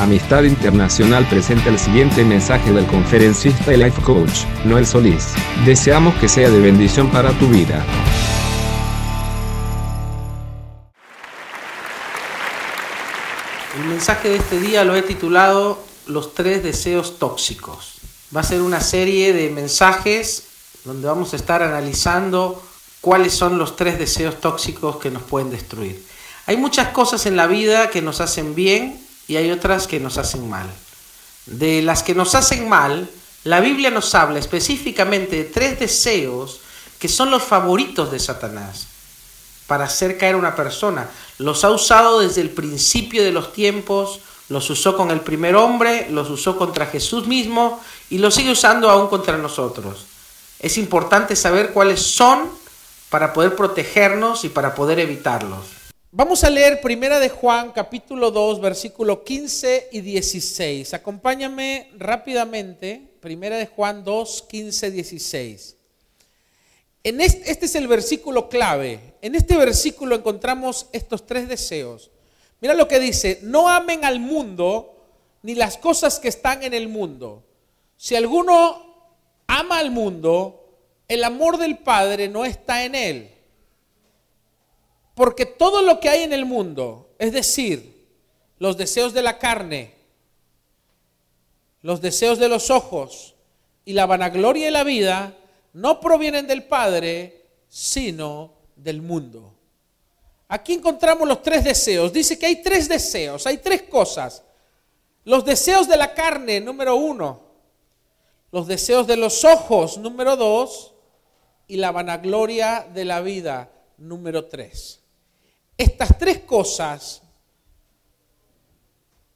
Amistad Internacional presenta el siguiente mensaje del conferencista y life coach, Noel Solís. Deseamos que sea de bendición para tu vida. El mensaje de este día lo he titulado Los tres deseos tóxicos. Va a ser una serie de mensajes donde vamos a estar analizando cuáles son los tres deseos tóxicos que nos pueden destruir. Hay muchas cosas en la vida que nos hacen bien y hay otras que nos hacen mal. De las que nos hacen mal, la Biblia nos habla específicamente de tres deseos que son los favoritos de Satanás para hacer caer a una persona. Los ha usado desde el principio de los tiempos, los usó con el primer hombre, los usó contra Jesús mismo y los sigue usando aún contra nosotros. Es importante saber cuáles son para poder protegernos y para poder evitarlos. Vamos a leer Primera de Juan, capítulo 2, versículo 15 y 16. Acompáñame rápidamente, Primera de Juan 2, 15, 16. En este, este es el versículo clave. En este versículo encontramos estos tres deseos. Mira lo que dice, no amen al mundo ni las cosas que están en el mundo. Si alguno ama al mundo, el amor del Padre no está en él. Porque todo lo que hay en el mundo, es decir, los deseos de la carne, los deseos de los ojos y la vanagloria de la vida, no provienen del Padre, sino del mundo. Aquí encontramos los tres deseos. Dice que hay tres deseos, hay tres cosas. Los deseos de la carne, número uno. Los deseos de los ojos, número dos. Y la vanagloria de la vida, número tres. Estas tres cosas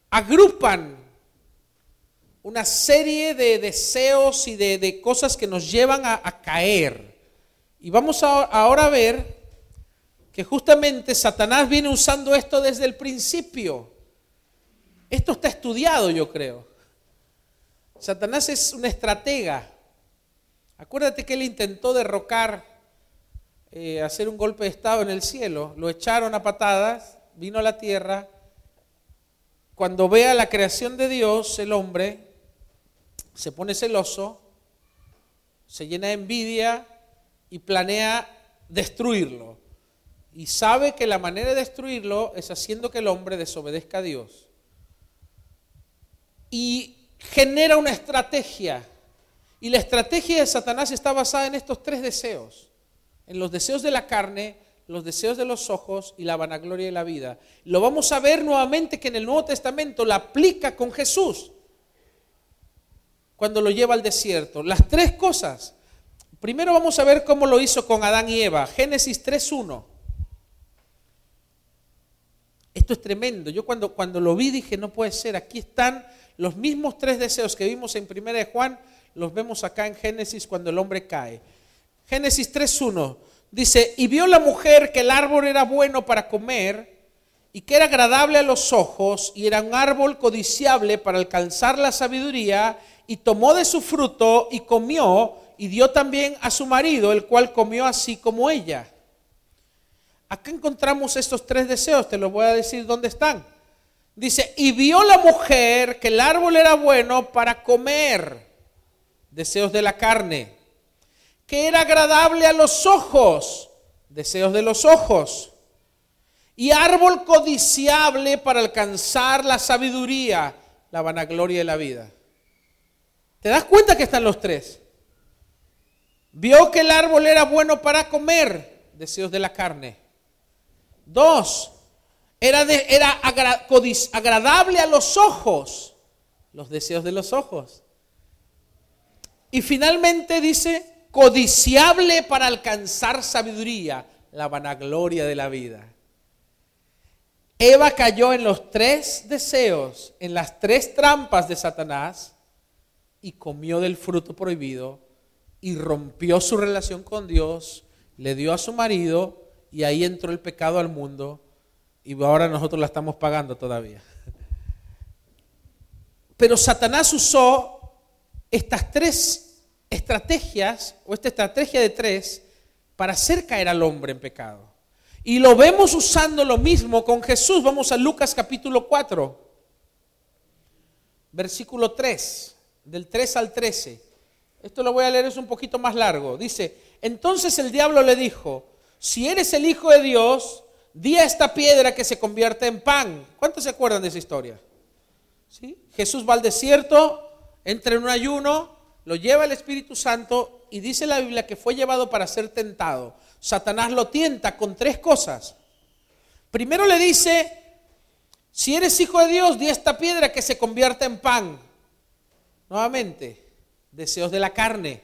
agrupan una serie de deseos y de, cosas que nos llevan a, caer. Y vamos a, ahora a ver que justamente Satanás viene usando esto desde el principio. Esto está estudiado, yo creo. Satanás es una estratega. Acuérdate que él intentó derrocar eh, hacer un golpe de Estado en el cielo. Lo echaron a patadas, vino a la tierra. Cuando vea la creación de Dios, el hombre se pone celoso, se llena de envidia y planea destruirlo. Y sabe que la manera de destruirlo es haciendo que el hombre desobedezca a Dios. Y genera una estrategia. Y la estrategia de Satanás está basada en estos tres deseos en los deseos de la carne, los deseos de los ojos y la vanagloria de la vida. Lo vamos a ver nuevamente que en el Nuevo Testamento la aplica con Jesús cuando lo lleva al desierto. Las tres cosas. Primero vamos a ver cómo lo hizo con Adán y Eva. Génesis 3.1. Esto es tremendo. Yo cuando, cuando lo vi dije, no puede ser. Aquí están los mismos tres deseos que vimos en Primera de Juan, los vemos acá en Génesis cuando el hombre cae. Génesis 3.1 dice, y vio la mujer que el árbol era bueno para comer y que era agradable a los ojos y era un árbol codiciable para alcanzar la sabiduría y tomó de su fruto y comió y dio también a su marido, el cual comió así como ella. Acá encontramos estos tres deseos, te los voy a decir dónde están. Dice, y vio la mujer que el árbol era bueno para comer, deseos de la carne que era agradable a los ojos, deseos de los ojos, y árbol codiciable para alcanzar la sabiduría, la vanagloria de la vida. ¿Te das cuenta que están los tres? Vio que el árbol era bueno para comer, deseos de la carne. Dos, era, era agradable a los ojos, los deseos de los ojos. Y finalmente dice, codiciable para alcanzar sabiduría, la vanagloria de la vida. Eva cayó en los tres deseos, en las tres trampas de Satanás y comió del fruto prohibido y rompió su relación con Dios, le dio a su marido y ahí entró el pecado al mundo y ahora nosotros la estamos pagando todavía. Pero Satanás usó estas tres estrategias o esta estrategia de tres para hacer caer al hombre en pecado. Y lo vemos usando lo mismo con Jesús. Vamos a Lucas capítulo 4. versículo 3, del 3 al 13. Esto lo voy a leer, es un poquito más largo. Dice, entonces el diablo le dijo, si eres el Hijo de Dios, di a esta piedra que se convierte en pan. ¿Cuántos se acuerdan de esa historia? ¿Sí? Jesús va al desierto, entra en un ayuno, lo lleva el Espíritu Santo y dice la Biblia que fue llevado para ser tentado. Satanás lo tienta con tres cosas. Primero le dice, si eres hijo de Dios, di esta piedra que se convierta en pan. Nuevamente, deseos de la carne.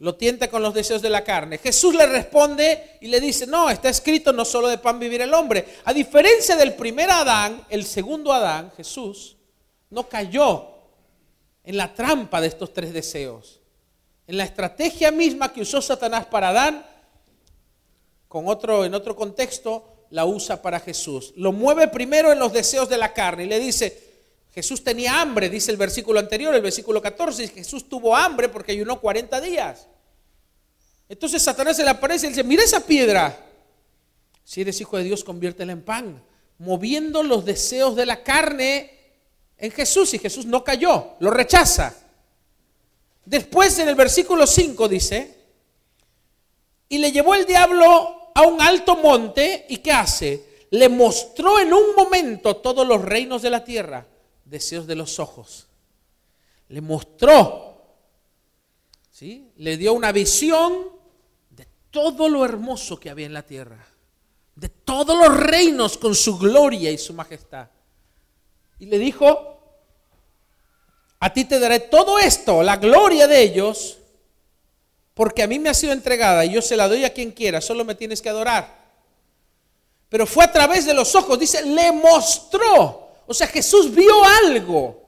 Lo tienta con los deseos de la carne. Jesús le responde y le dice, no, está escrito no solo de pan vivir el hombre. A diferencia del primer Adán, el segundo Adán, Jesús, no cayó en la trampa de estos tres deseos. En la estrategia misma que usó Satanás para Adán, con otro, en otro contexto, la usa para Jesús. Lo mueve primero en los deseos de la carne y le dice, Jesús tenía hambre, dice el versículo anterior, el versículo 14, Jesús tuvo hambre porque ayunó 40 días. Entonces Satanás se le aparece y dice, mira esa piedra. Si eres hijo de Dios, conviértela en pan, moviendo los deseos de la carne en Jesús y Jesús no cayó, lo rechaza. Después en el versículo 5 dice, y le llevó el diablo a un alto monte y ¿qué hace? Le mostró en un momento todos los reinos de la tierra deseos de los ojos. Le mostró, ¿sí? le dio una visión de todo lo hermoso que había en la tierra, de todos los reinos con su gloria y su majestad. Y le dijo, a ti te daré todo esto, la gloria de ellos, porque a mí me ha sido entregada y yo se la doy a quien quiera, solo me tienes que adorar. Pero fue a través de los ojos, dice, le mostró o sea, Jesús vio algo.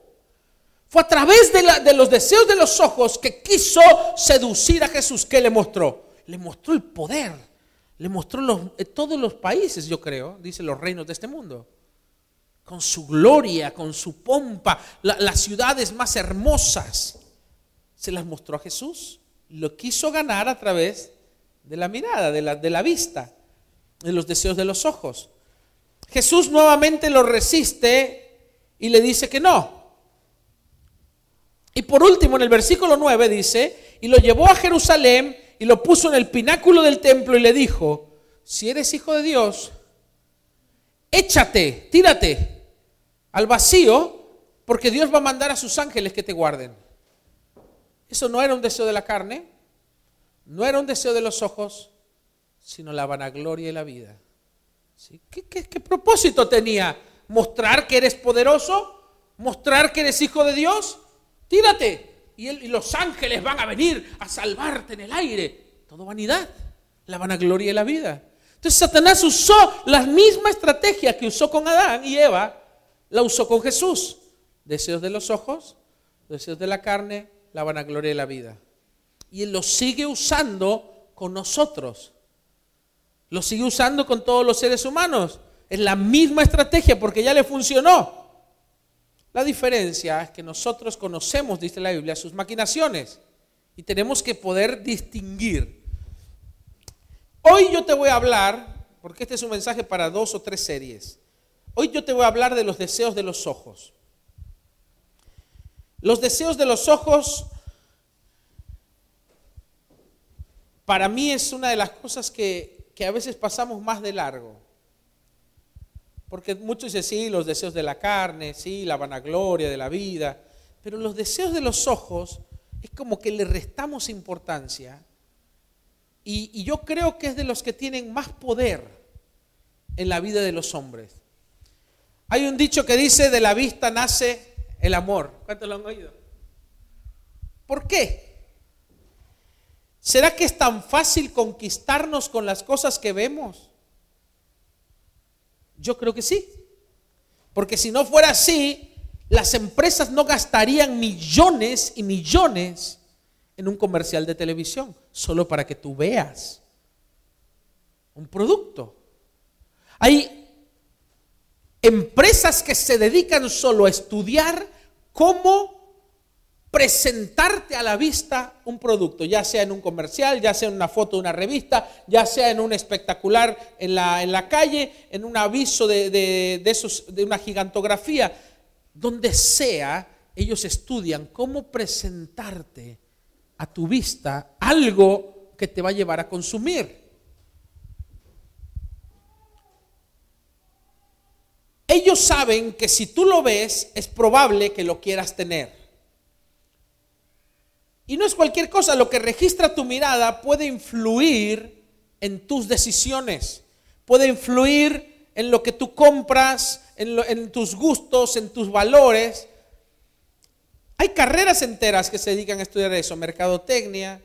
Fue a través de, los deseos de los ojos que quiso seducir a Jesús. ¿Qué le mostró? Le mostró el poder. Le mostró eh, todos los países, yo creo, dice los reinos de este mundo. Con su gloria, con su pompa, las ciudades más hermosas. Se las mostró a Jesús. Lo quiso ganar a través de la mirada, de la, de la vista, de los deseos de los ojos. Jesús nuevamente lo resiste y le dice que no. Y por último, en el versículo 9 dice, y lo llevó a Jerusalén y lo puso en el pináculo del templo y le dijo, si eres hijo de Dios, échate, tírate al vacío, porque Dios va a mandar a sus ángeles que te guarden. Eso no era un deseo de la carne, no era un deseo de los ojos, sino la vanagloria y la vida. ¿Qué, propósito tenía? ¿Mostrar que eres poderoso? ¿Mostrar que eres hijo de Dios? Tírate. Y, y los ángeles van a venir a salvarte en el aire. Todo vanidad. La vanagloria de la vida. Entonces Satanás usó la misma estrategia que usó con Adán y Eva, la usó con Jesús. Deseos de los ojos, deseos de la carne, la vanagloria de la vida. Y él lo sigue usando con nosotros. Lo sigue usando con todos los seres humanos. Es la misma estrategia porque ya le funcionó. La diferencia es que nosotros conocemos, dice la Biblia, sus maquinaciones y tenemos que poder distinguir. Hoy yo te voy a hablar, porque este es un mensaje para dos o tres series. Hoy yo te voy a hablar de los deseos de los ojos. Los deseos de los ojos para mí es una de las cosas que que a veces pasamos más de largo. Porque muchos dicen, sí, los deseos de la carne, sí, la vanagloria de la vida, pero los deseos de los ojos es como que le restamos importancia. Y, y yo creo que es de los que tienen más poder en la vida de los hombres. Hay un dicho que dice, de la vista nace el amor. ¿Cuántos lo han oído? ¿Por qué? ¿Será que es tan fácil conquistarnos con las cosas que vemos? Yo creo que sí. Porque si no fuera así, las empresas no gastarían millones y millones en un comercial de televisión, solo para que tú veas un producto. Hay empresas que se dedican solo a estudiar cómo presentarte a la vista un producto, ya sea en un comercial, ya sea en una foto de una revista, ya sea en un espectacular en la, en la calle, en un aviso de, de, esos, de una gigantografía. donde sea, ellos estudian cómo presentarte a tu vista algo que te va a llevar a consumir. Ellos saben que si tú lo ves, es probable que lo quieras tener. Y no es cualquier cosa, lo que registra tu mirada puede influir en tus decisiones, puede influir en lo que tú compras, en, tus gustos, en tus valores. Hay carreras enteras que se dedican a estudiar eso, mercadotecnia,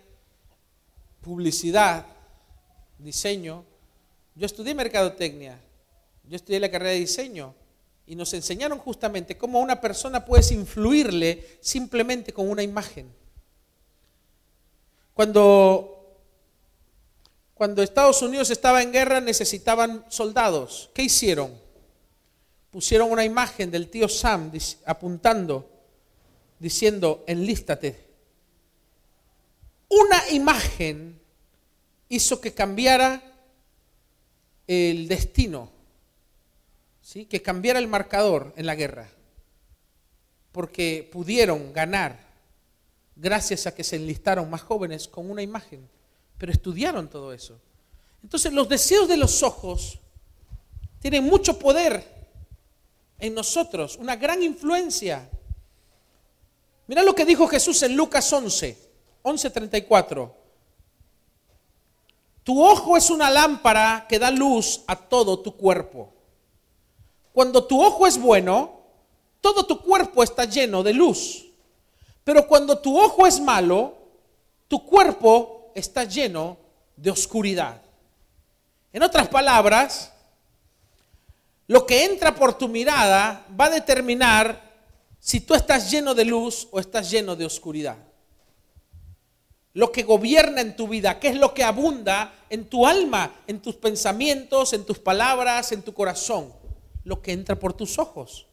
publicidad, diseño. Yo estudié mercadotecnia, yo estudié la carrera de diseño y nos enseñaron justamente cómo una persona puedes influirle simplemente con una imagen. Cuando, cuando Estados Unidos estaba en guerra necesitaban soldados. ¿Qué hicieron? Pusieron una imagen del tío Sam apuntando, diciendo, enlístate. Una imagen hizo que cambiara el destino, que cambiara el marcador en la guerra, porque pudieron ganar gracias a que se enlistaron más jóvenes con una imagen, pero estudiaron todo eso. Entonces los deseos de los ojos tienen mucho poder en nosotros, una gran influencia. Mira lo que dijo Jesús en Lucas 11, 11:34. Tu ojo es una lámpara que da luz a todo tu cuerpo. Cuando tu ojo es bueno, todo tu cuerpo está lleno de luz. Pero cuando tu ojo es malo, tu cuerpo está lleno de oscuridad. En otras palabras, lo que entra por tu mirada va a determinar si tú estás lleno de luz o estás lleno de oscuridad. Lo que gobierna en tu vida, qué es lo que abunda en tu alma, en tus pensamientos, en tus palabras, en tu corazón. Lo que entra por tus ojos.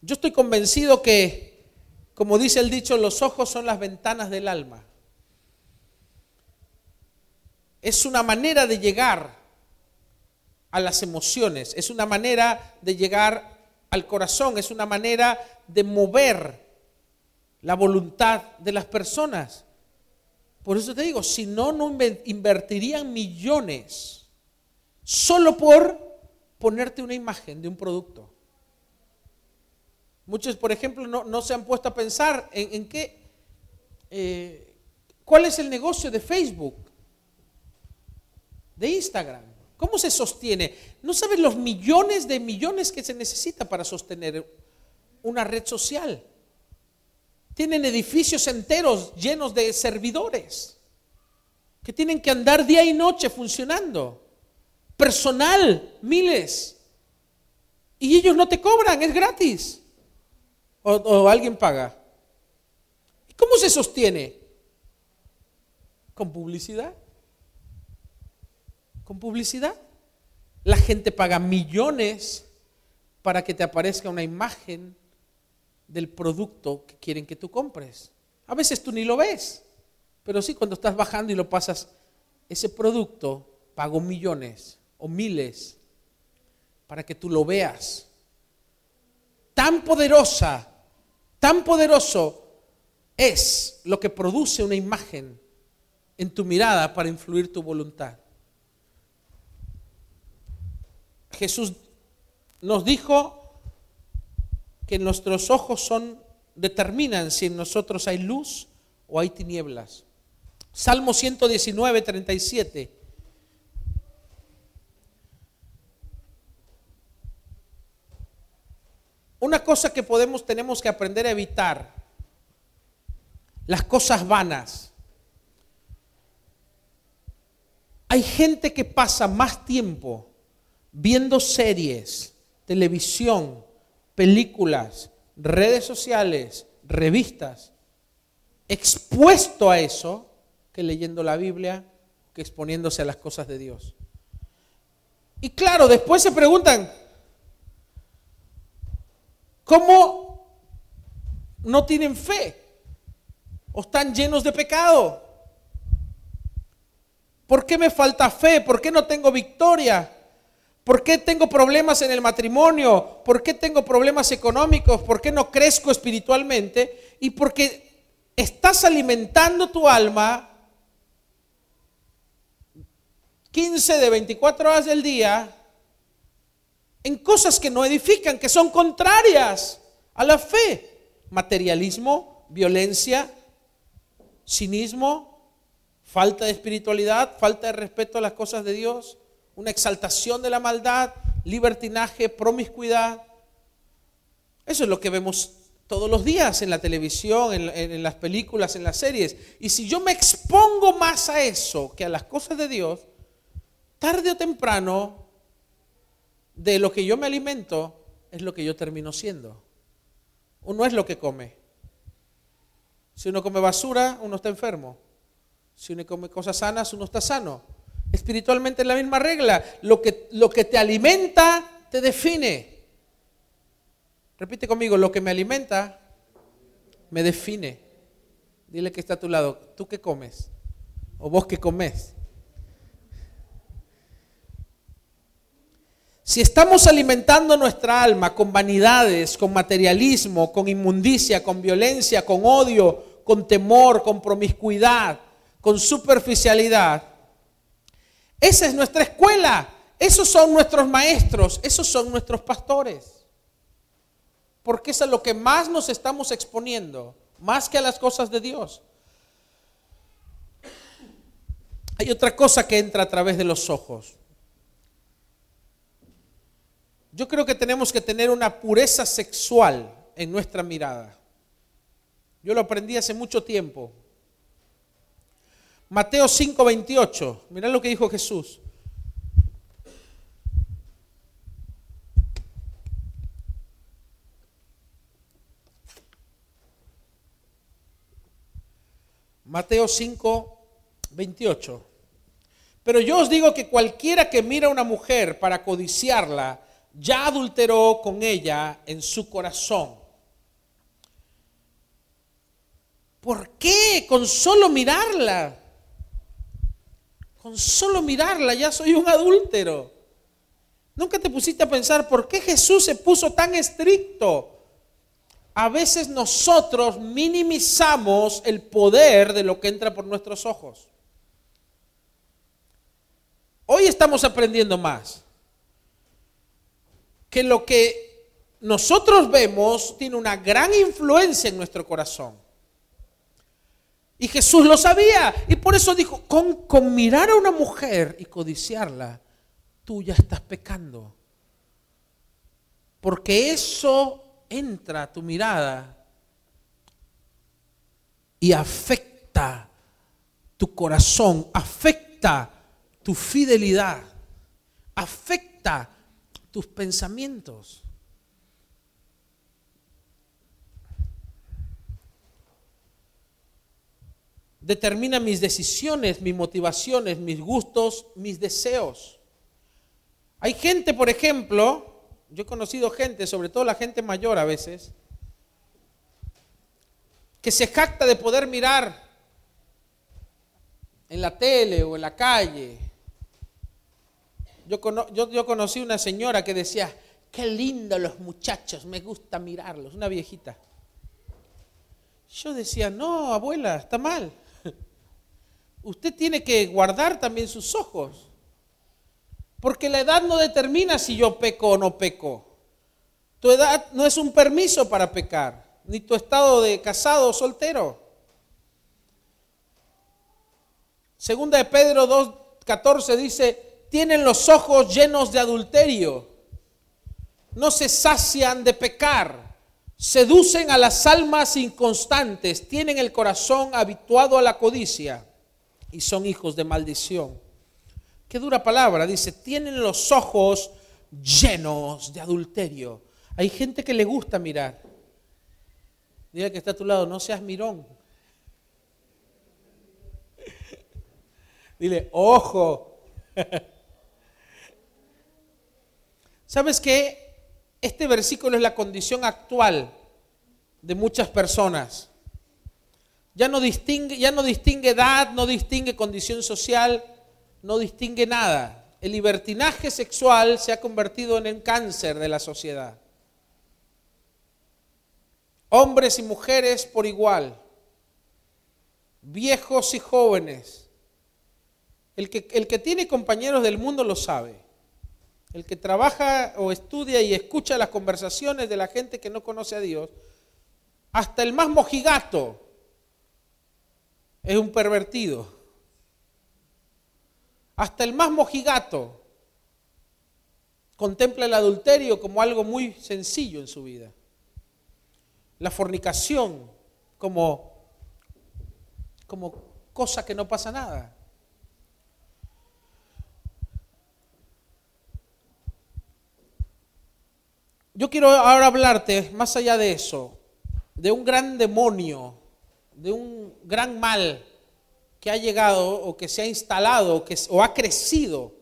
Yo estoy convencido que como dice el dicho, los ojos son las ventanas del alma. Es una manera de llegar a las emociones, es una manera de llegar al corazón, es una manera de mover la voluntad de las personas. Por eso te digo, si no, no invertirían millones solo por ponerte una imagen de un producto. Muchos, por ejemplo, no, se han puesto a pensar en, qué, eh, cuál es el negocio de Facebook, de Instagram, cómo se sostiene. No sabes los millones de millones que se necesita para sostener una red social. Tienen edificios enteros llenos de servidores que tienen que andar día y noche funcionando. Personal, miles. Y ellos no te cobran, es gratis o, alguien paga. ¿Cómo se sostiene? Con publicidad. Con publicidad. La gente paga millones para que te aparezca una imagen del producto que quieren que tú compres. A veces tú ni lo ves, pero sí cuando estás bajando y lo pasas, ese producto pagó millones o miles para que tú lo veas. Tan poderosa Tan poderoso es lo que produce una imagen en tu mirada para influir tu voluntad. Jesús nos dijo que nuestros ojos son determinan si en nosotros hay luz o hay tinieblas. Salmo 119, 37. Una cosa que podemos, tenemos que aprender a evitar, las cosas vanas. Hay gente que pasa más tiempo viendo series, televisión, películas, redes sociales, revistas, expuesto a eso, que leyendo la Biblia, que exponiéndose a las cosas de Dios. Y claro, después se preguntan, ¿Cómo no tienen fe? ¿O están llenos de pecado? ¿Por qué me falta fe? ¿Por qué no tengo victoria? ¿Por qué tengo problemas en el matrimonio? ¿Por qué tengo problemas económicos? ¿Por qué no crezco espiritualmente? Y porque estás alimentando tu alma 15 de 24 horas del día en cosas que no edifican, que son contrarias a la fe. Materialismo, violencia, cinismo, falta de espiritualidad, falta de respeto a las cosas de Dios una exaltación de la maldad, libertinaje, promiscuidad. Eso es lo que vemos todos los días en la televisión, en, las películas, en las series. Y si yo me expongo más a eso que a las cosas de Dios, tarde o temprano, de lo que yo me alimento, es lo que yo termino siendo. Uno es lo que come. Si uno come basura, uno está enfermo. Si uno come cosas sanas, uno está sano. Espiritualmente es la misma regla. Lo que, lo que te alimenta te define. Repite conmigo, lo que me alimenta me define. Dile que está a tu lado, ¿tú qué comes? ¿O vos qué comes? Si estamos alimentando nuestra alma con vanidades, con materialismo, con inmundicia, con violencia, con odio, con temor, con promiscuidad, con superficialidad, esa es nuestra escuela. Esos son nuestros maestros. Esos son nuestros pastores. Porque es a lo que más nos estamos exponiendo, más que a las cosas de Dios. Hay otra cosa que entra a través de los ojos. Yo creo que tenemos que tener una pureza sexual en nuestra mirada. Yo lo aprendí hace mucho tiempo. Mateo 5:28. Mirá lo que dijo Jesús. Mateo 5, 28. Pero yo os digo que cualquiera que mira a una mujer para codiciarla, ya adulteró con ella en su corazón. ¿Por qué? Con solo mirarla. Con solo mirarla ya soy un adúltero. Nunca te pusiste a pensar por qué Jesús se puso tan estricto. A veces nosotros minimizamos el poder de lo que entra por nuestros ojos. Hoy estamos aprendiendo más. Que lo que nosotros vemos tiene una gran influencia en nuestro corazón. Y Jesús lo sabía. Y por eso dijo, con, mirar a una mujer y codiciarla, tú ya estás pecando. Porque eso entra a tu mirada y afecta tu corazón, afecta tu fidelidad, afecta tus pensamientos. determina mis decisiones, mis motivaciones, mis gustos, mis deseos. Hay gente, por ejemplo, yo he conocido gente, sobre todo la gente mayor a veces, que se jacta de poder mirar en la tele o en la calle. Yo, yo, yo conocí una señora que decía, qué lindo los muchachos, me gusta mirarlos, una viejita. Yo decía, no, abuela, está mal usted tiene que guardar también sus ojos. Porque la edad no determina si yo peco o no peco. Tu edad no es un permiso para pecar, ni tu estado de casado o soltero. Segunda de Pedro 2.14 dice, tienen los ojos llenos de adulterio, no se sacian de pecar, seducen a las almas inconstantes, tienen el corazón habituado a la codicia y son hijos de maldición. Qué dura palabra, dice, tienen los ojos llenos de adulterio. Hay gente que le gusta mirar. Diga que está a tu lado, no seas mirón. Dile, ojo. ¿Sabes qué? Este versículo es la condición actual de muchas personas. Ya no distingue, edad, no distingue condición social, no distingue nada. el libertinaje sexual se ha convertido en el cáncer de la sociedad. Hombres y mujeres por igual, viejos y jóvenes. El que tiene compañeros del mundo lo sabe. El que trabaja o estudia y escucha las conversaciones de la gente que no conoce a Dios, hasta el más mojigato es un pervertido. Hasta el más mojigato contempla el adulterio como algo muy sencillo en su vida. La fornicación como, como cosa que no pasa nada. Yo quiero ahora hablarte, más allá de eso, de un gran demonio, de un gran mal que ha llegado o que se ha instalado que, o ha crecido,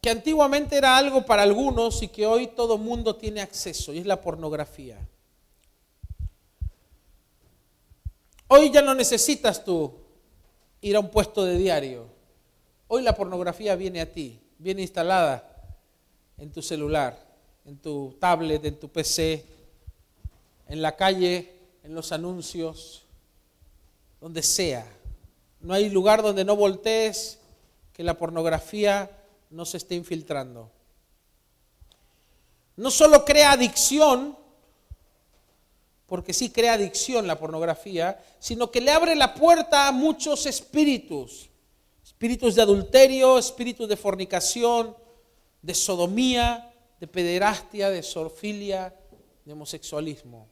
que antiguamente era algo para algunos y que hoy todo mundo tiene acceso, y es la pornografía. Hoy ya no necesitas tú ir a un puesto de diario. Hoy la pornografía viene a ti, viene instalada en tu celular, en tu tablet, en tu PC, en la calle, en los anuncios, donde sea. No hay lugar donde no voltees que la pornografía no se esté infiltrando. No solo crea adicción, porque sí crea adicción la pornografía, sino que le abre la puerta a muchos espíritus. Espíritus de adulterio, espíritus de fornicación, de sodomía, de pederastia, de sorfilia, de homosexualismo.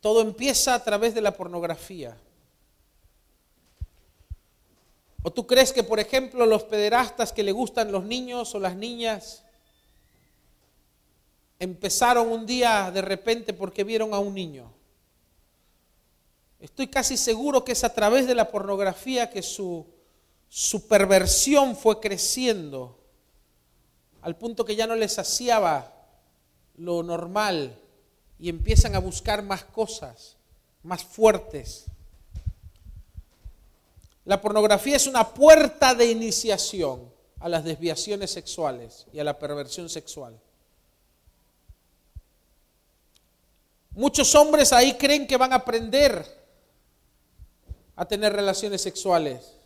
Todo empieza a través de la pornografía. ¿O tú crees que, por ejemplo, los pederastas que le gustan los niños o las niñas empezaron un día de repente porque vieron a un niño? Estoy casi seguro que es a través de la pornografía que su, su perversión fue creciendo al punto que ya no les saciaba lo normal y empiezan a buscar más cosas, más fuertes. La pornografía es una puerta de iniciación a las desviaciones sexuales y a la perversión sexual. Muchos hombres ahí creen que van a aprender a tener relaciones sexuales.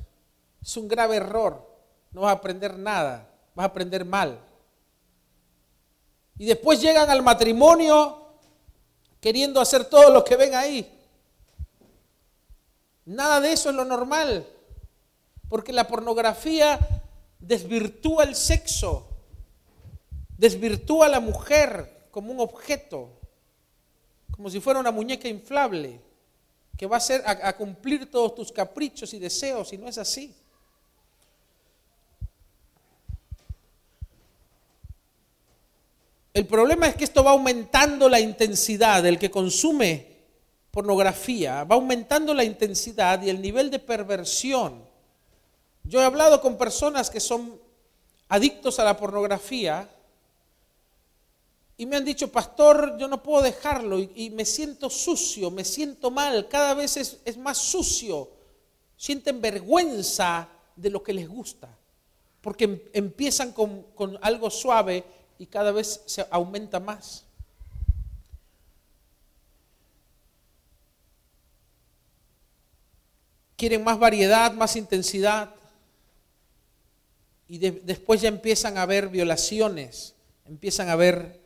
Es un grave error. No vas a aprender nada, vas a aprender mal. Y después llegan al matrimonio queriendo hacer todo lo que ven ahí. Nada de eso es lo normal, porque la pornografía desvirtúa el sexo, desvirtúa a la mujer como un objeto, como si fuera una muñeca inflable, que va a, ser, a, a cumplir todos tus caprichos y deseos, y no es así. El problema es que esto va aumentando la intensidad del que consume pornografía, va aumentando la intensidad y el nivel de perversión. Yo he hablado con personas que son adictos a la pornografía y me han dicho, pastor, yo no puedo dejarlo y, me siento sucio, me siento mal, cada vez es, más sucio, sienten vergüenza de lo que les gusta, porque em, empiezan con, con algo suave y cada vez se aumenta más. Quieren más variedad, más intensidad. Y después ya empiezan a haber violaciones, empiezan a haber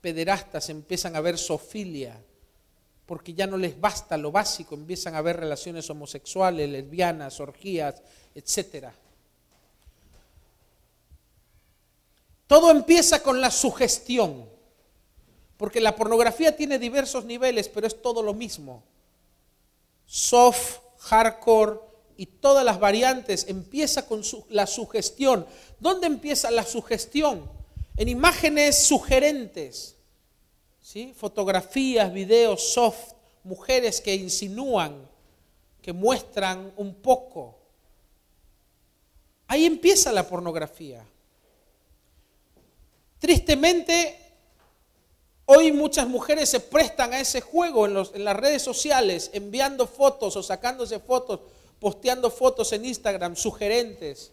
pederastas, empiezan a haber sofilia, porque ya no les basta lo básico, empiezan a haber relaciones homosexuales, lesbianas, orgías, etcétera. Todo empieza con la sugestión, porque la pornografía tiene diversos niveles, pero es todo lo mismo. Soft, hardcore y todas las variantes empieza con la sugestión. ¿Dónde empieza la sugestión? En imágenes sugerentes, ¿sí? fotografías, videos soft, mujeres que insinúan, que muestran un poco. Ahí empieza la pornografía. Tristemente, hoy muchas mujeres se prestan a ese juego en, las redes sociales, enviando fotos o sacándose fotos, posteando fotos en Instagram sugerentes,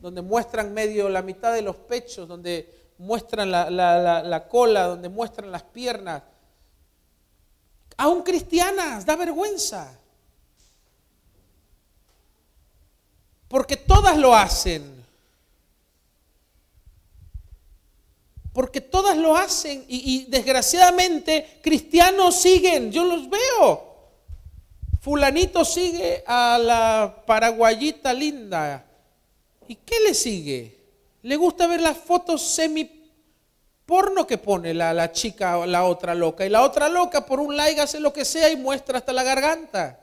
donde muestran medio la mitad de los pechos, donde muestran la, la cola, donde muestran las piernas. Aún cristianas, da vergüenza. Porque todas lo hacen. Porque todas lo hacen y, desgraciadamente cristianos siguen, yo los veo. Fulanito sigue a la paraguayita linda. ¿Y qué le sigue? Le gusta ver las fotos semi porno que pone la, la chica la otra loca. Y la otra loca por un like hace lo que sea y muestra hasta la garganta.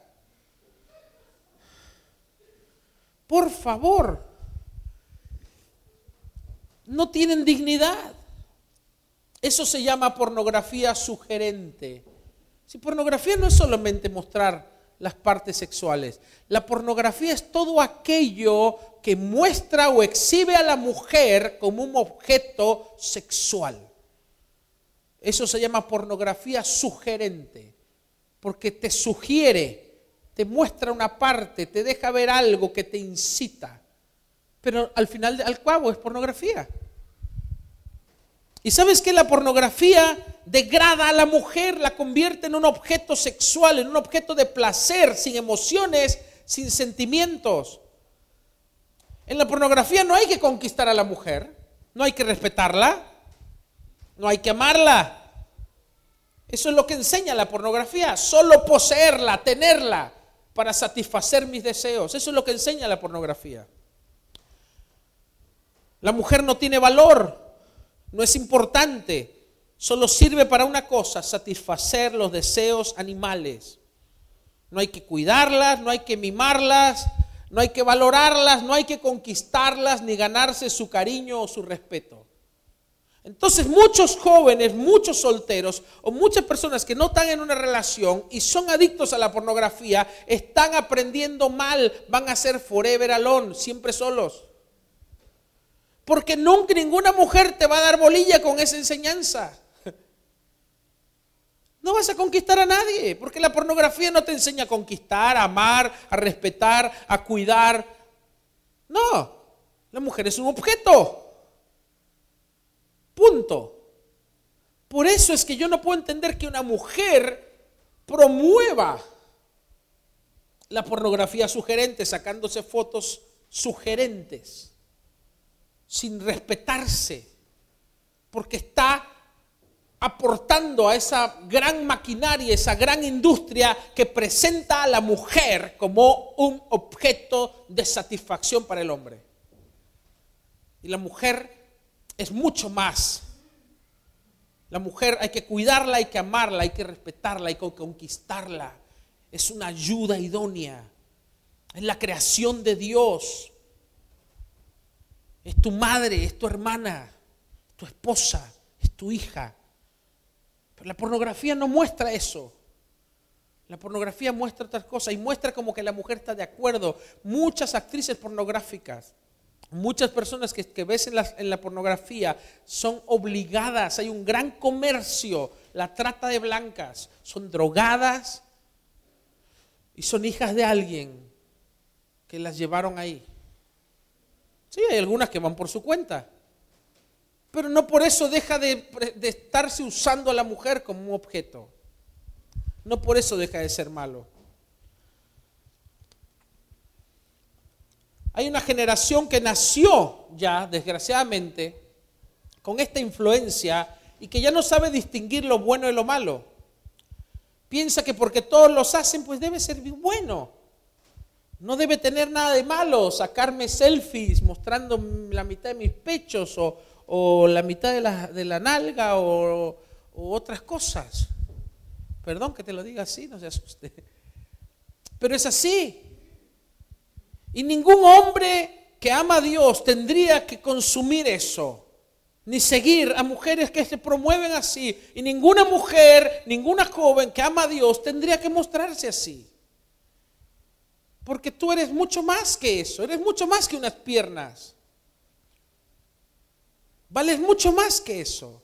Por favor, no tienen dignidad. Eso se llama pornografía sugerente. Si pornografía no es solamente mostrar las partes sexuales, la pornografía es todo aquello que muestra o exhibe a la mujer como un objeto sexual. Eso se llama pornografía sugerente, porque te sugiere, te muestra una parte, te deja ver algo que te incita. Pero al final, al cabo, es pornografía. Y sabes que la pornografía degrada a la mujer, la convierte en un objeto sexual, en un objeto de placer, sin emociones, sin sentimientos. En la pornografía no hay que conquistar a la mujer, no hay que respetarla, no hay que amarla. Eso es lo que enseña la pornografía, solo poseerla, tenerla para satisfacer mis deseos. Eso es lo que enseña la pornografía. La mujer no tiene valor, no es importante, solo sirve para una cosa, satisfacer los deseos animales. No hay que cuidarlas, no hay que mimarlas, no hay que valorarlas, no hay que conquistarlas ni ganarse su cariño o su respeto. Entonces muchos jóvenes, muchos solteros o muchas personas que no están en una relación y son adictos a la pornografía, están aprendiendo mal, van a ser forever alone, siempre solos. Porque nunca ninguna mujer te va a dar bolilla con esa enseñanza. No vas a conquistar a nadie, porque la pornografía no te enseña a conquistar, a amar, a respetar, a cuidar. No, la mujer es un objeto. Punto. Por eso es que yo no puedo entender que una mujer promueva la pornografía sugerente, sacándose fotos sugerentes sin respetarse, porque está aportando a esa gran maquinaria, esa gran industria que presenta a la mujer como un objeto de satisfacción para el hombre. Y la mujer es mucho más. La mujer hay que cuidarla, hay que amarla, hay que respetarla, hay que conquistarla. Es una ayuda idónea. Es la creación de Dios es tu madre, es tu hermana, tu esposa, es tu hija. Pero la pornografía no muestra eso. La pornografía muestra otras cosas y muestra como que la mujer está de acuerdo. Muchas actrices pornográficas, muchas personas que, ves en la, en la pornografía son obligadas, hay un gran comercio, la trata de blancas, son drogadas y son hijas de alguien que las llevaron ahí. Sí, hay algunas que van por su cuenta. Pero no por eso deja de, estarse usando a la mujer como un objeto. No por eso deja de ser malo. Hay una generación que nació ya, desgraciadamente, con esta influencia y que ya no sabe distinguir lo bueno de lo malo. Piensa que porque todos los hacen, pues debe ser bueno. No debe tener nada de malo sacarme selfies mostrando la mitad de mis pechos o, la mitad de la, de la nalga o, o, otras cosas. Perdón que te lo diga así, no se asuste. Pero es así. Y ningún hombre que ama a Dios tendría que consumir eso, ni seguir a mujeres que se promueven así. Y ninguna mujer, ninguna joven que ama a Dios tendría que mostrarse así. Porque tú eres mucho más que eso, eres mucho más que unas piernas. Vales mucho más que eso.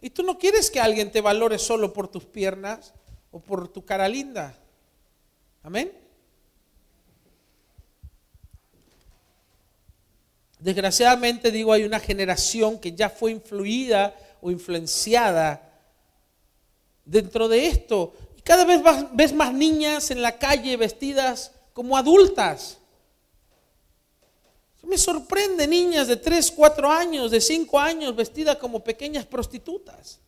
Y tú no quieres que alguien te valore solo por tus piernas o por tu cara linda. Amén. Desgraciadamente digo, hay una generación que ya fue influida o influenciada dentro de esto. Cada vez ves más niñas en la calle vestidas como adultas. Me sorprende niñas de 3, 4 años, de 5 años vestidas como pequeñas prostitutas.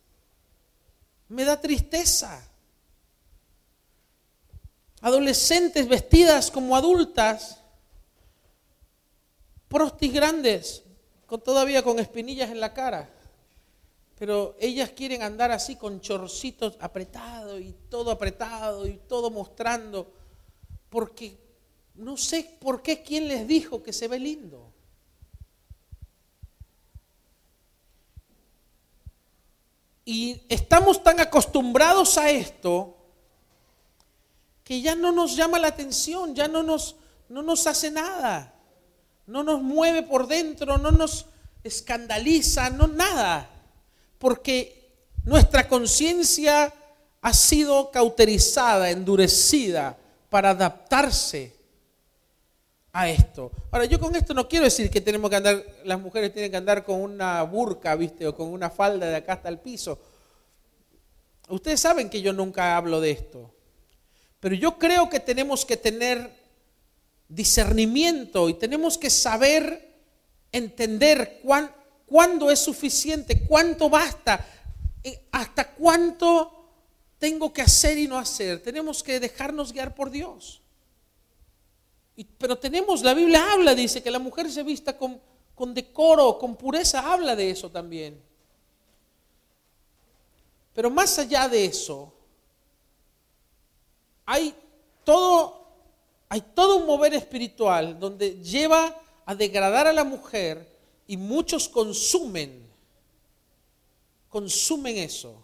Me da tristeza. Adolescentes vestidas como adultas prostis grandes, todavía con espinillas en la cara. Pero ellas quieren andar así con chorcitos apretados y todo apretado y todo mostrando, porque no sé por qué quién les dijo que se ve lindo. Y estamos tan acostumbrados a esto que ya no nos llama la atención, ya no nos, no nos hace nada no nos mueve por dentro, no nos escandaliza, no nada, porque nuestra conciencia ha sido cauterizada, endurecida para adaptarse a esto. Ahora, yo con esto no quiero decir que tenemos que andar, las mujeres tienen que andar con una burca, ¿viste? O con una falda de acá hasta el piso. Ustedes saben que yo nunca hablo de esto. Pero yo creo que tenemos que tener discernimiento y tenemos que saber entender cuándo es suficiente, cuánto basta, eh, hasta cuánto tengo que hacer y no hacer. Tenemos que dejarnos guiar por Dios. pero tenemos, la Biblia habla, dice que la mujer se vista con, con decoro, con pureza, habla de eso también. Pero más allá de eso, hay todo hay todo un mover espiritual donde lleva a degradar a la mujer y muchos consumen, consumen eso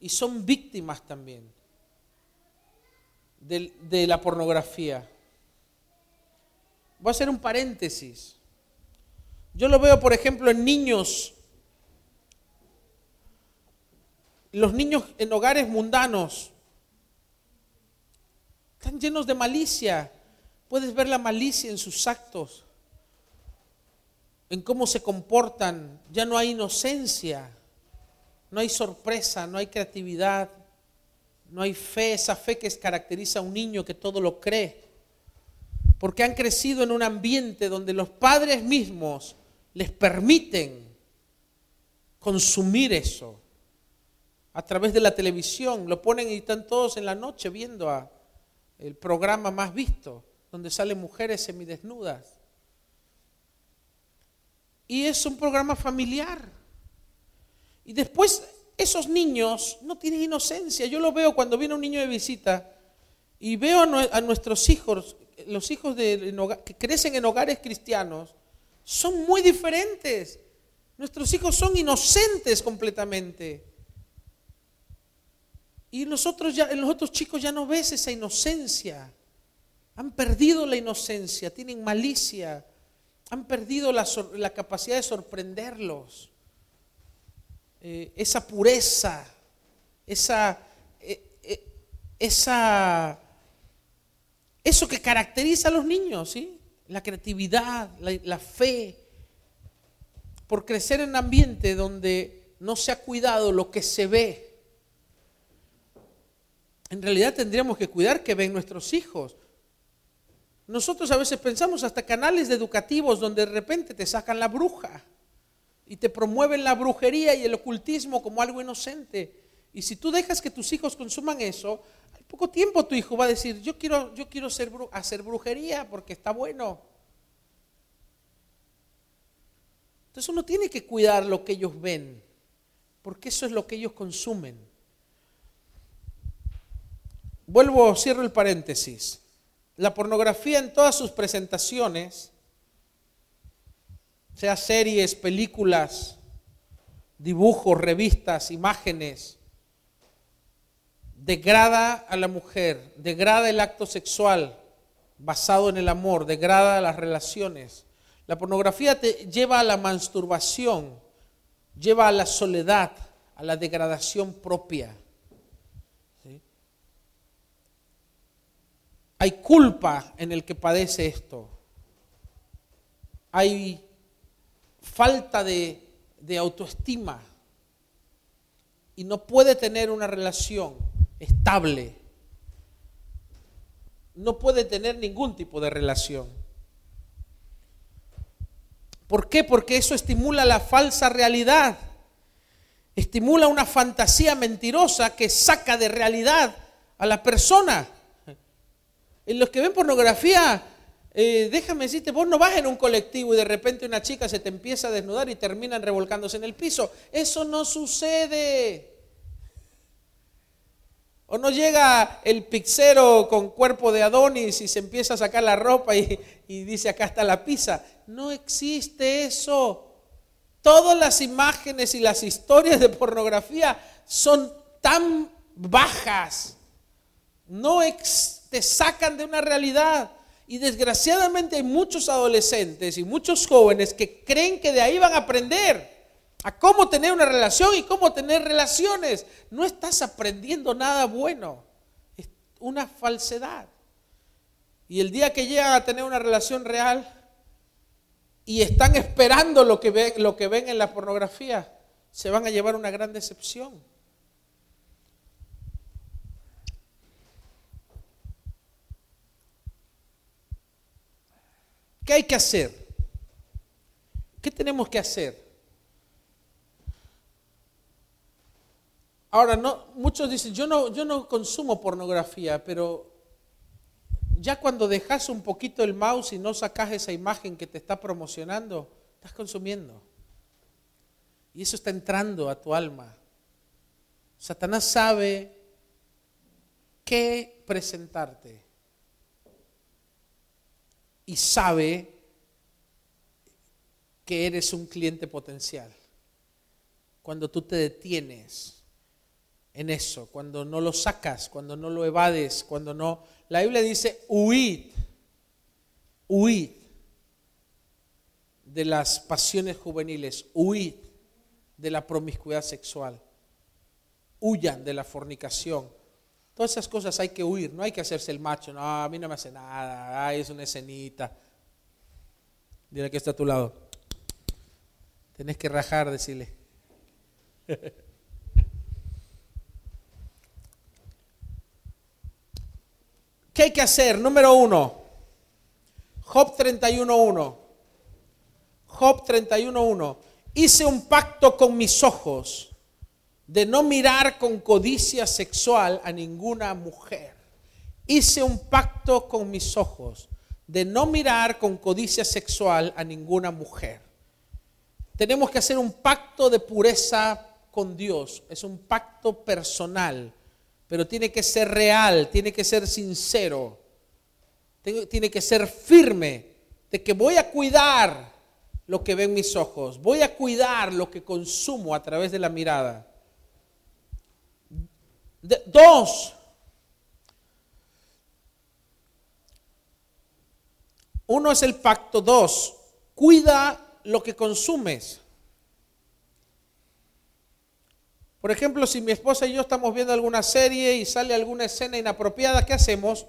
y son víctimas también de, la pornografía. Voy a hacer un paréntesis. Yo lo veo, por ejemplo, en niños, los niños en hogares mundanos, están llenos de malicia. Puedes ver la malicia en sus actos, en cómo se comportan. Ya no hay inocencia, no hay sorpresa, no hay creatividad, no hay fe, esa fe que caracteriza a un niño que todo lo cree. Porque han crecido en un ambiente donde los padres mismos les permiten consumir eso a través de la televisión. Lo ponen y están todos en la noche viendo el programa más visto, donde salen mujeres semidesnudas. Y es un programa familiar. Y después esos niños no tienen inocencia. Yo lo veo cuando viene un niño de visita y veo a, nuestros hijos, los hijos de, que crecen en hogares cristianos, son muy diferentes. Nuestros hijos son inocentes completamente. Y nosotros ya, en los otros chicos ya no ves esa inocencia. Han perdido la inocencia, tienen malicia, han perdido la, capacidad de sorprenderlos. Eh, esa pureza, esa, eh, eh, esa, eso que caracteriza a los niños. La creatividad, la, la fe, por crecer en un ambiente donde no se ha cuidado lo que se ve, en realidad tendríamos que cuidar que ven nuestros hijos. Nosotros a veces pensamos hasta canales educativos donde de repente te sacan la bruja y te promueven la brujería y el ocultismo como algo inocente. Y si tú dejas que tus hijos consuman eso, al poco tiempo tu hijo va a decir, yo quiero, yo quiero hacer brujería porque está bueno. Entonces uno tiene que cuidar lo que ellos ven, porque eso es lo que ellos consumen. Vuelvo, cierro el paréntesis. La pornografía en todas sus presentaciones, sea series, películas, dibujos, revistas, imágenes, degrada a la mujer, degrada el acto sexual basado en el amor, degrada las relaciones. La pornografía te lleva a la masturbación, lleva a la soledad, a la degradación propia. Hay culpa en el que padece esto. Hay falta de, autoestima y no puede tener una relación estable. No puede tener ningún tipo de relación. ¿Por qué? Porque eso estimula la falsa realidad. Estimula una fantasía mentirosa que saca de realidad a la persona. En los que ven pornografía, eh, déjame decirte, vos no vas en un colectivo y de repente una chica se te empieza a desnudar y terminan revolcándose en el piso. Eso no sucede. O no llega el pixero con cuerpo de Adonis y se empieza a sacar la ropa y, y dice acá está la pizza. No existe eso. Todas las imágenes y las historias de pornografía son tan bajas. No te sacan de una realidad. Y desgraciadamente hay muchos adolescentes y muchos jóvenes que creen que de ahí van a aprender a cómo tener una relación y cómo tener relaciones. No estás aprendiendo nada bueno. Es una falsedad. Y el día que llegan a tener una relación real y están esperando lo que, ven, lo que ven en la pornografía, se van a llevar una gran decepción. ¿Qué hay que hacer? ¿Qué tenemos que hacer? Ahora, no, muchos dicen, yo no, yo no consumo pornografía, pero ya cuando dejas un poquito el mouse y no sacas esa imagen que te está promocionando, estás consumiendo. Y eso está entrando a tu alma. Satanás sabe qué presentarte. Y sabe que eres un cliente potencial. Cuando tú te detienes en eso, cuando no lo sacas, cuando no lo evades, cuando no... La Biblia dice, huid, huid de las pasiones juveniles, huid de la promiscuidad sexual, huyan de la fornicación. Todas esas cosas hay que huir, no hay que hacerse el macho, no, a mí no me hace nada, ay, es una escenita. Dile que está a tu lado. Tenés que rajar, decirle. ¿Qué hay que hacer? Número uno, Job 31.1. Job 31.1. Hice un pacto con mis ojos de no mirar con codicia sexual a ninguna mujer. Hice un pacto con mis ojos de no mirar con codicia sexual a ninguna mujer. Tenemos que hacer un pacto de pureza con Dios. Es un pacto personal pero tiene que ser real, tiene que ser sincero, tiene que ser firme de que voy a cuidar lo que ven mis ojos, voy a cuidar lo que consumo a través de la mirada. Dos, uno es el pacto, dos, cuida lo que consumes. Por ejemplo, si mi esposa y yo estamos viendo alguna serie y sale alguna escena inapropiada, ¿qué hacemos?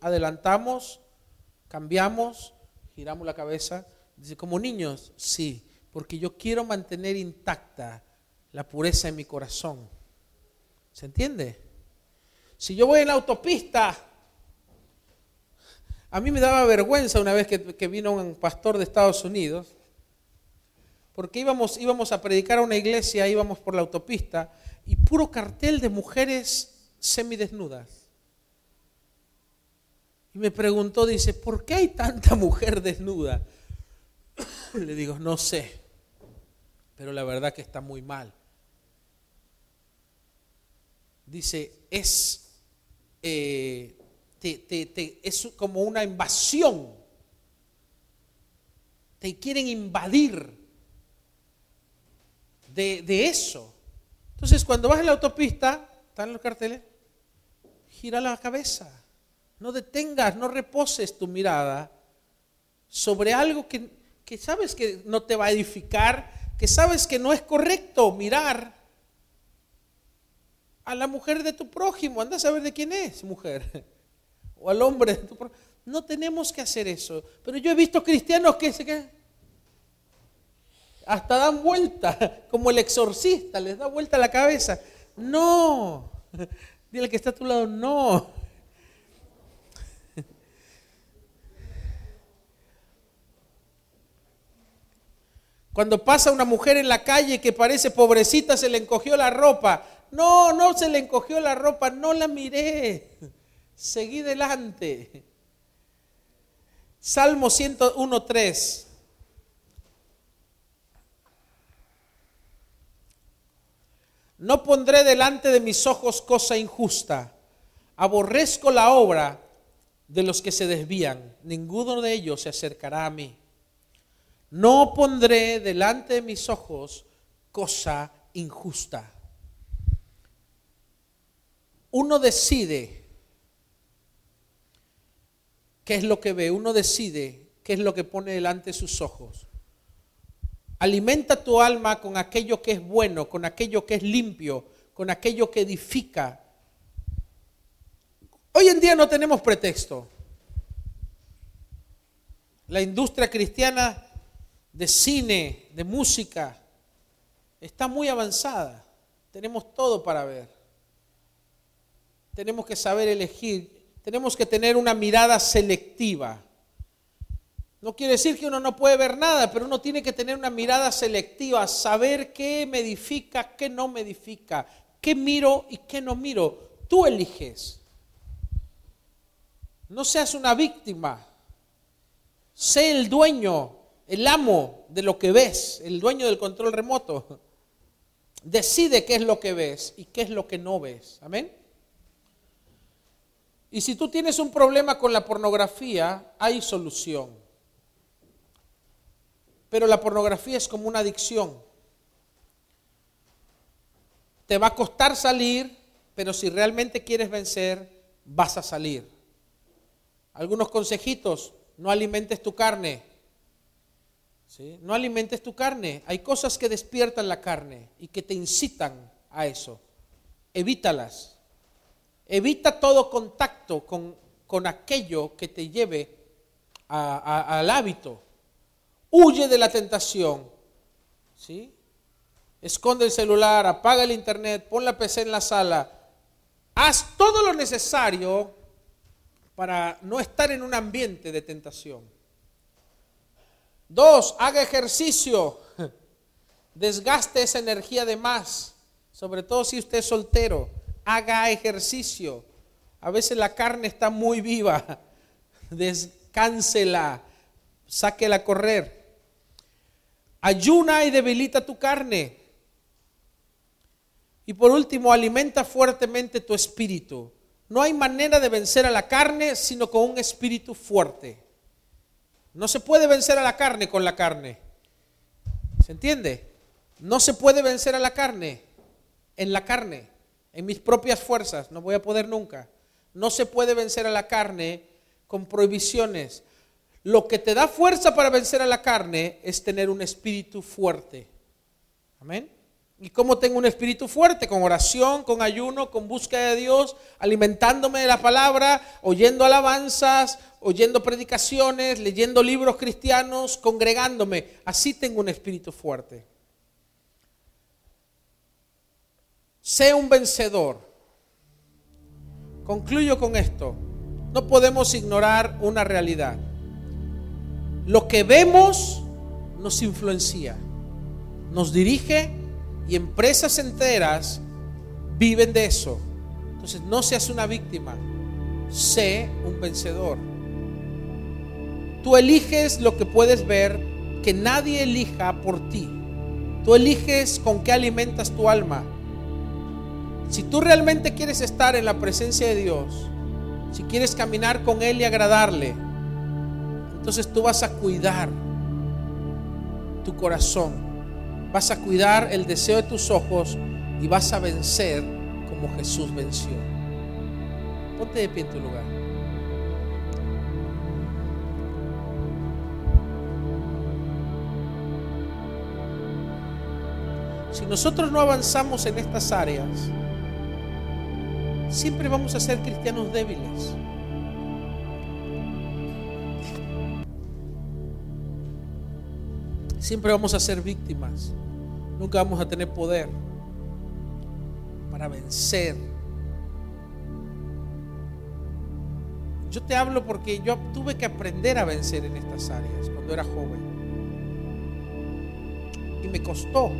Adelantamos, cambiamos, giramos la cabeza. Dice, como niños, sí, porque yo quiero mantener intacta la pureza en mi corazón. ¿Se entiende? Si yo voy en la autopista, a mí me daba vergüenza una vez que, que vino un pastor de Estados Unidos porque íbamos, íbamos a predicar a una iglesia, íbamos por la autopista y puro cartel de mujeres semidesnudas. Y me preguntó, dice, ¿por qué hay tanta mujer desnuda? Le digo, no sé, pero la verdad que está muy mal. Dice, es, eh, es como una invasión. Te quieren invadir de, eso. Entonces, cuando vas en la autopista, están los carteles, gira la cabeza. No detengas, no reposes tu mirada sobre algo que, que, sabes que no te va a edificar, que sabes que no es correcto mirar a la mujer de tu prójimo. Anda a saber de quién es mujer. O al hombre de tu prójimo. No tenemos que hacer eso. Pero yo he visto cristianos que se hasta dan vuelta, como el exorcista, les da vuelta la cabeza. No, dile que está a tu lado, no. Cuando pasa una mujer en la calle que parece pobrecita, se le encogió la ropa. No, no se le encogió la ropa, no la miré. Seguí delante. Salmo 101.3. No pondré delante de mis ojos cosa injusta. Aborrezco la obra de los que se desvían. Ninguno de ellos se acercará a mí. No pondré delante de mis ojos cosa injusta. Uno decide qué es lo que ve, uno decide qué es lo que pone delante de sus ojos. Alimenta tu alma con aquello que es bueno, con aquello que es limpio, con aquello que edifica. Hoy en día no tenemos pretexto. La industria cristiana de cine, de música, está muy avanzada. Tenemos todo para ver. Tenemos que saber elegir. Tenemos que tener una mirada selectiva. No quiere decir que uno no puede ver nada, pero uno tiene que tener una mirada selectiva, saber qué me edifica, qué no me edifica, qué miro y qué no miro. Tú eliges. No seas una víctima. Sé el dueño el amo de lo que ves, el dueño del control remoto, decide qué es lo que ves y qué es lo que no ves. Amén. Y si tú tienes un problema con la pornografía, hay solución. Pero la pornografía es como una adicción. Te va a costar salir, pero si realmente quieres vencer, vas a salir. Algunos consejitos, no alimentes tu carne, no alimentes tu carne. Hay cosas que despiertan la carne y que te incitan a eso. Evítalas. Evita todo contacto con, con aquello que te lleve al hábito. Huye de la tentación. ¿sí? Esconde el celular, apaga el internet, pon la PC en la sala. Haz todo lo necesario para no estar en un ambiente de tentación. Dos, haga ejercicio. Desgaste esa energía de más. Sobre todo si usted es soltero. Haga ejercicio. A veces la carne está muy viva. Descánsela. Sáquela a correr. Ayuna y debilita tu carne. Y por último, alimenta fuertemente tu espíritu. No hay manera de vencer a la carne sino con un espíritu fuerte. No se puede vencer a la carne con la carne. ¿Se entiende? No se puede vencer a la carne en la carne, en mis propias fuerzas. No voy a poder nunca. No se puede vencer a la carne con prohibiciones. Lo que te da fuerza para vencer a la carne es tener un espíritu fuerte. Amén. ¿Y cómo tengo un espíritu fuerte? Con oración, con ayuno, con búsqueda de Dios, alimentándome de la palabra, oyendo alabanzas, oyendo predicaciones, leyendo libros cristianos, congregándome. Así tengo un espíritu fuerte. Sé un vencedor. Concluyo con esto. No podemos ignorar una realidad. Lo que vemos nos influencia, nos dirige y empresas enteras viven de eso. Entonces no seas una víctima, sé un vencedor. Tú eliges lo que puedes ver que nadie elija por ti. Tú eliges con qué alimentas tu alma. Si tú realmente quieres estar en la presencia de Dios, si quieres caminar con Él y agradarle, entonces tú vas a cuidar tu corazón, vas a cuidar el deseo de tus ojos y vas a vencer como Jesús venció. Ponte de pie en tu lugar. Si nosotros no avanzamos en estas áreas, siempre vamos a ser cristianos débiles. Siempre vamos a ser víctimas. Nunca vamos a tener poder para vencer. Yo te hablo porque yo tuve que aprender a vencer en estas áreas cuando era joven. Y me costó.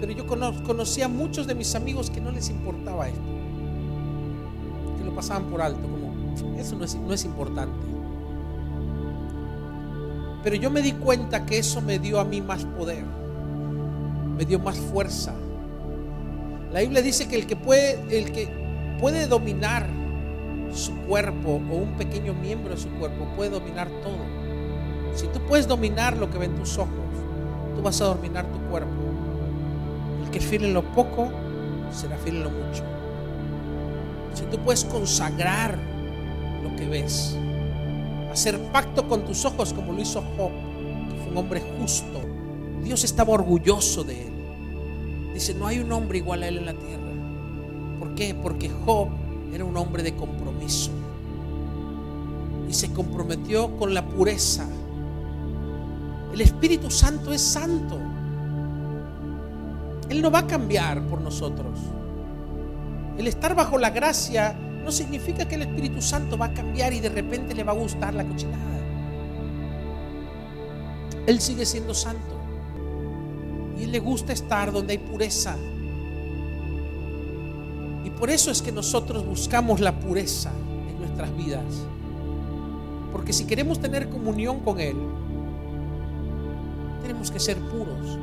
Pero yo conocí a muchos de mis amigos que no les importaba esto. Pasaban por alto, como eso no es, no es importante. Pero yo me di cuenta que eso me dio a mí más poder, me dio más fuerza, la Biblia dice que el que puede, el que puede dominar su cuerpo o un pequeño miembro de su cuerpo puede dominar todo. Si tú puedes dominar lo que ven tus ojos, tú vas a dominar tu cuerpo. El que fiel en lo poco será fiel en lo mucho. Si tú puedes consagrar lo que ves, hacer pacto con tus ojos como lo hizo Job, que fue un hombre justo, Dios estaba orgulloso de él. Dice, no hay un hombre igual a él en la tierra. ¿Por qué? Porque Job era un hombre de compromiso. Y se comprometió con la pureza. El Espíritu Santo es santo. Él no va a cambiar por nosotros. El estar bajo la gracia no significa que el Espíritu Santo va a cambiar y de repente le va a gustar la cochinada. Él sigue siendo santo. Y le gusta estar donde hay pureza. Y por eso es que nosotros buscamos la pureza en nuestras vidas. Porque si queremos tener comunión con Él, tenemos que ser puros.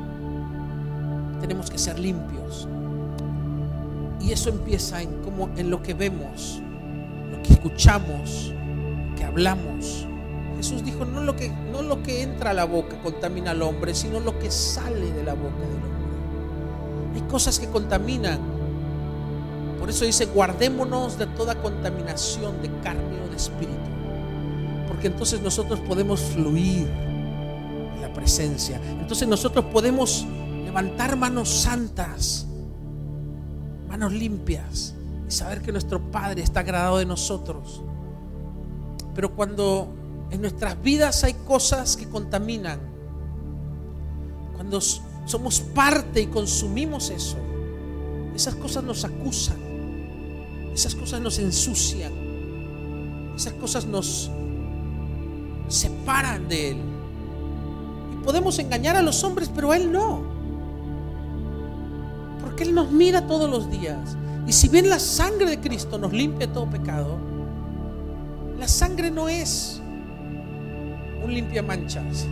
Tenemos que ser limpios. Y eso empieza en, como, en lo que vemos, lo que escuchamos, lo que hablamos. Jesús dijo, no lo, que, no lo que entra a la boca contamina al hombre, sino lo que sale de la boca del hombre. Hay cosas que contaminan. Por eso dice, guardémonos de toda contaminación de carne o de espíritu. Porque entonces nosotros podemos fluir en la presencia. Entonces nosotros podemos levantar manos santas, manos limpias y saber que nuestro Padre está agradado de nosotros. Pero cuando en nuestras vidas hay cosas que contaminan. Cuando somos parte y consumimos eso, esas cosas nos acusan, esas cosas nos ensucian, esas cosas nos separan de Él. Y podemos engañar a los hombres, pero a Él no. Él nos mira todos los días. Y si bien la sangre de Cristo nos limpia todo pecado, la sangre no es un limpia manchas.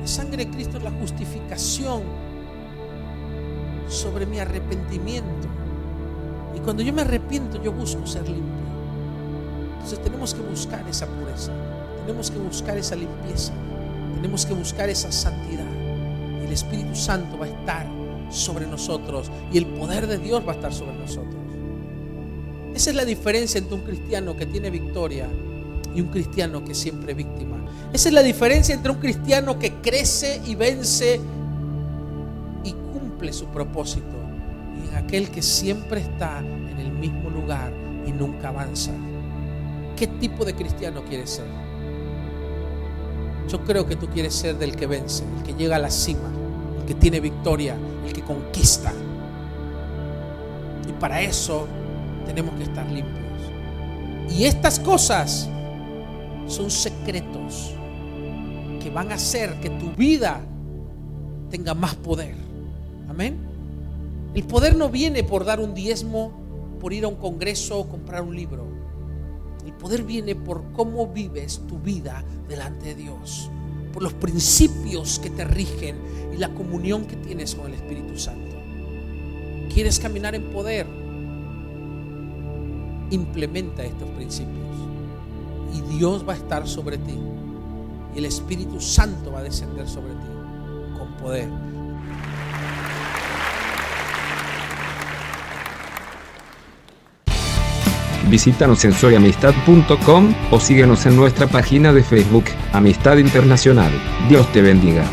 La sangre de Cristo es la justificación sobre mi arrepentimiento. Y cuando yo me arrepiento, yo busco ser limpio. Entonces tenemos que buscar esa pureza, tenemos que buscar esa limpieza, tenemos que buscar esa santidad. Y el Espíritu Santo va a estar sobre nosotros y el poder de Dios va a estar sobre nosotros. Esa es la diferencia entre un cristiano que tiene victoria y un cristiano que siempre es víctima. Esa es la diferencia entre un cristiano que crece y vence y cumple su propósito y en aquel que siempre está en el mismo lugar y nunca avanza. ¿Qué tipo de cristiano quieres ser? Yo creo que tú quieres ser del que vence, el que llega a la cima, que tiene victoria, el que conquista. Y para eso tenemos que estar limpios. Y estas cosas son secretos que van a hacer que tu vida tenga más poder. Amén. El poder no viene por dar un diezmo, por ir a un congreso o comprar un libro. El poder viene por cómo vives tu vida delante de Dios, por los principios que te rigen y la comunión que tienes con el Espíritu Santo. ¿Quieres caminar en poder? Implementa estos principios y Dios va a estar sobre ti. Y el Espíritu Santo va a descender sobre ti con poder. Visítanos en soyamistad.com o síguenos en nuestra página de Facebook, Amistad Internacional. Dios te bendiga.